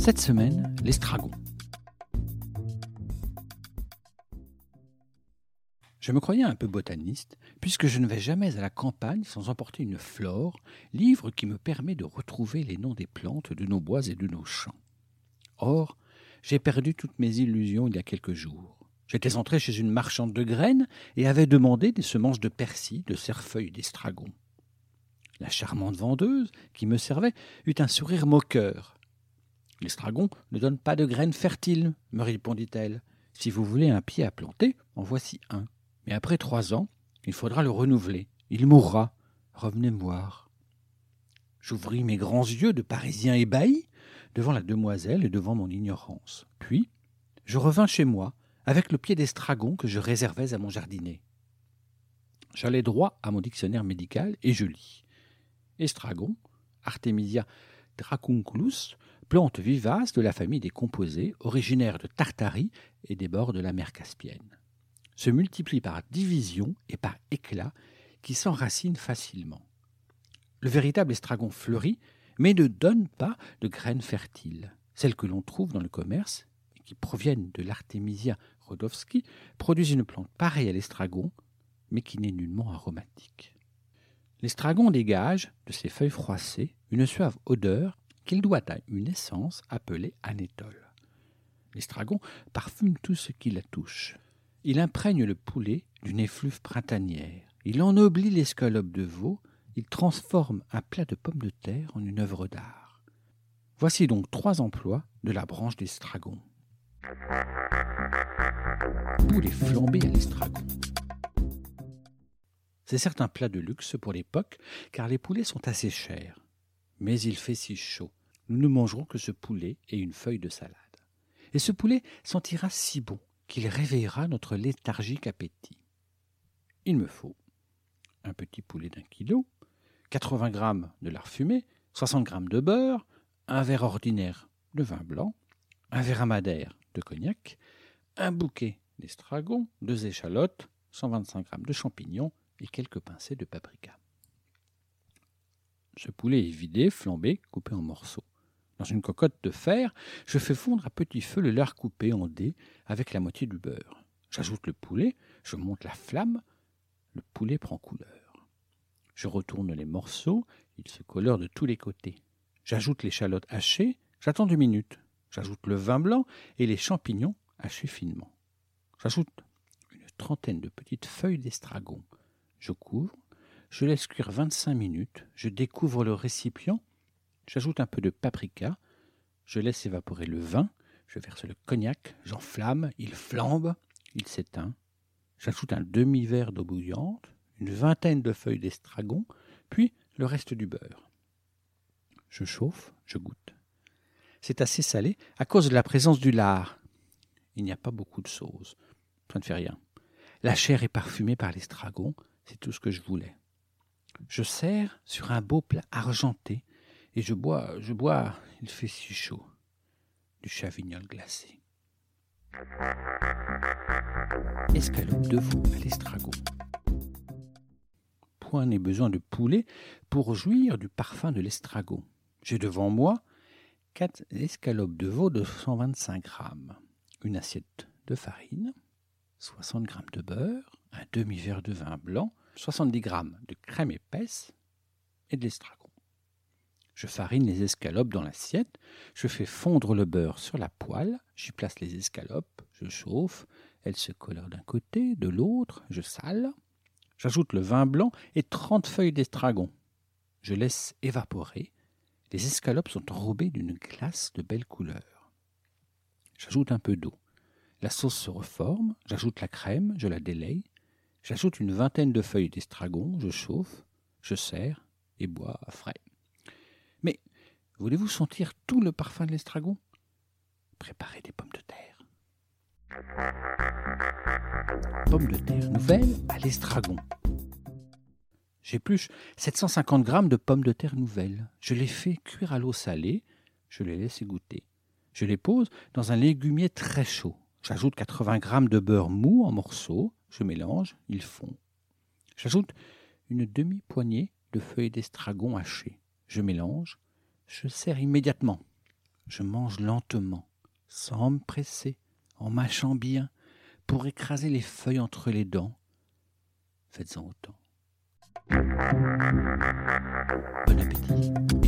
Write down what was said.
Cette semaine, l'estragon. Je me croyais un peu botaniste, puisque je ne vais jamais à la campagne sans emporter une flore, livre qui me permet de retrouver les noms des plantes de nos bois et de nos champs. Or, j'ai perdu toutes mes illusions il y a quelques jours. J'étais entré chez une marchande de graines et avais demandé des semences de persil, de cerfeuil, d'estragon. La charmante vendeuse, qui me servait, eut un sourire moqueur. L'estragon ne donne pas de graines fertiles, me répondit-elle. Si vous voulez un pied à planter, en voici un. Mais après trois ans, il faudra le renouveler. Il mourra. Revenez me voir. J'ouvris mes grands yeux de Parisien ébahi devant la demoiselle et devant mon ignorance. Puis, je revins chez moi avec le pied d'estragon que je réservais à mon jardinier. J'allai droit à mon dictionnaire médical et je lis. Estragon, Artemisia dracunculus, plante vivace de la famille des composés, originaire de Tartarie et des bords de la mer Caspienne se multiplie par division et par éclat qui s'enracinent facilement. Le véritable estragon fleurit, mais ne donne pas de graines fertiles. Celles que l'on trouve dans le commerce, et qui proviennent de l'Artemisia rodowski, produisent une plante pareille à l'estragon, mais qui n'est nullement aromatique. L'estragon dégage, de ses feuilles froissées, une suave odeur qu'il doit à une essence appelée anétole. L'estragon parfume tout ce qui la touche. Il imprègne le poulet d'une effluve printanière. Il ennoblit l'escalope de veau. Il transforme un plat de pommes de terre en une œuvre d'art. Voici donc trois emplois de la branche d'estragon. Poulet flambé à l'estragon. C'est certes un plat de luxe pour l'époque, car les poulets sont assez chers. Mais il fait si chaud. Nous ne mangerons que ce poulet et une feuille de salade. Et ce poulet sentira si bon qu'il réveillera notre léthargique appétit. Il me faut un petit poulet d'un kilo, 80 grammes de lard fumé, 60 grammes de beurre, un verre ordinaire de vin blanc, un verre à madère de cognac, un bouquet d'estragon, deux échalotes, 125 grammes de champignons et quelques pincées de paprika. Ce poulet est vidé, flambé, coupé en morceaux. Dans une cocotte de fer, je fais fondre à petit feu le lard coupé en dés avec la moitié du beurre. J'ajoute le poulet, je monte la flamme, le poulet prend couleur. Je retourne les morceaux, ils se colorent de tous les côtés. J'ajoute l'échalote hachée, j'attends deux minutes. J'ajoute le vin blanc et les champignons hachés finement. J'ajoute une trentaine de petites feuilles d'estragon. Je couvre, je laisse cuire 25 minutes, je découvre le récipient J'ajoute un peu de paprika. Je laisse évaporer le vin. Je verse le cognac. J'enflamme. Il flambe. Il s'éteint. J'ajoute un demi-verre d'eau bouillante, une vingtaine de feuilles d'estragon, puis le reste du beurre. Je chauffe, je goûte. C'est assez salé à cause de la présence du lard. Il n'y a pas beaucoup de sauce. Ça ne fait rien. La chair est parfumée par l'estragon, c'est tout ce que je voulais. Je sers sur un beau plat argenté et je bois, je bois, il fait si chaud, du chavignol glacé. Escalope de veau à l'estragon. Point n'est besoin de poulet pour jouir du parfum de l'estragon. J'ai devant moi quatre escalopes de veau de 125 grammes, une assiette de farine, 60 grammes de beurre, un demi-verre de vin blanc, 70 grammes de crème épaisse et de l'estragon. Je farine les escalopes dans l'assiette, je fais fondre le beurre sur la poêle, j'y place les escalopes, je chauffe, elles se colorent d'un côté, de l'autre, je sale. J'ajoute le vin blanc et trente feuilles d'estragon. Je laisse évaporer. Les escalopes sont enrobées d'une glace de belle couleur. J'ajoute un peu d'eau. La sauce se reforme, j'ajoute la crème, je la délaye. J'ajoute une vingtaine de feuilles d'estragon, je chauffe, je sers et bois frais. Voulez-vous sentir tout le parfum de l'estragon? Préparez des pommes de terre. Pommes de terre nouvelles à l'estragon. J'épluche 750 grammes de pommes de terre nouvelles. Je les fais cuire à l'eau salée. Je les laisse égoutter. Je les pose dans un légumier très chaud. J'ajoute 80 grammes de beurre mou en morceaux. Je mélange, ils fond. J'ajoute une demi-poignée de feuilles d'estragon hachées. Je mélange, je sers immédiatement. Je mange lentement, sans me presser, en mâchant bien, pour écraser les feuilles entre les dents. Faites-en autant. Bon appétit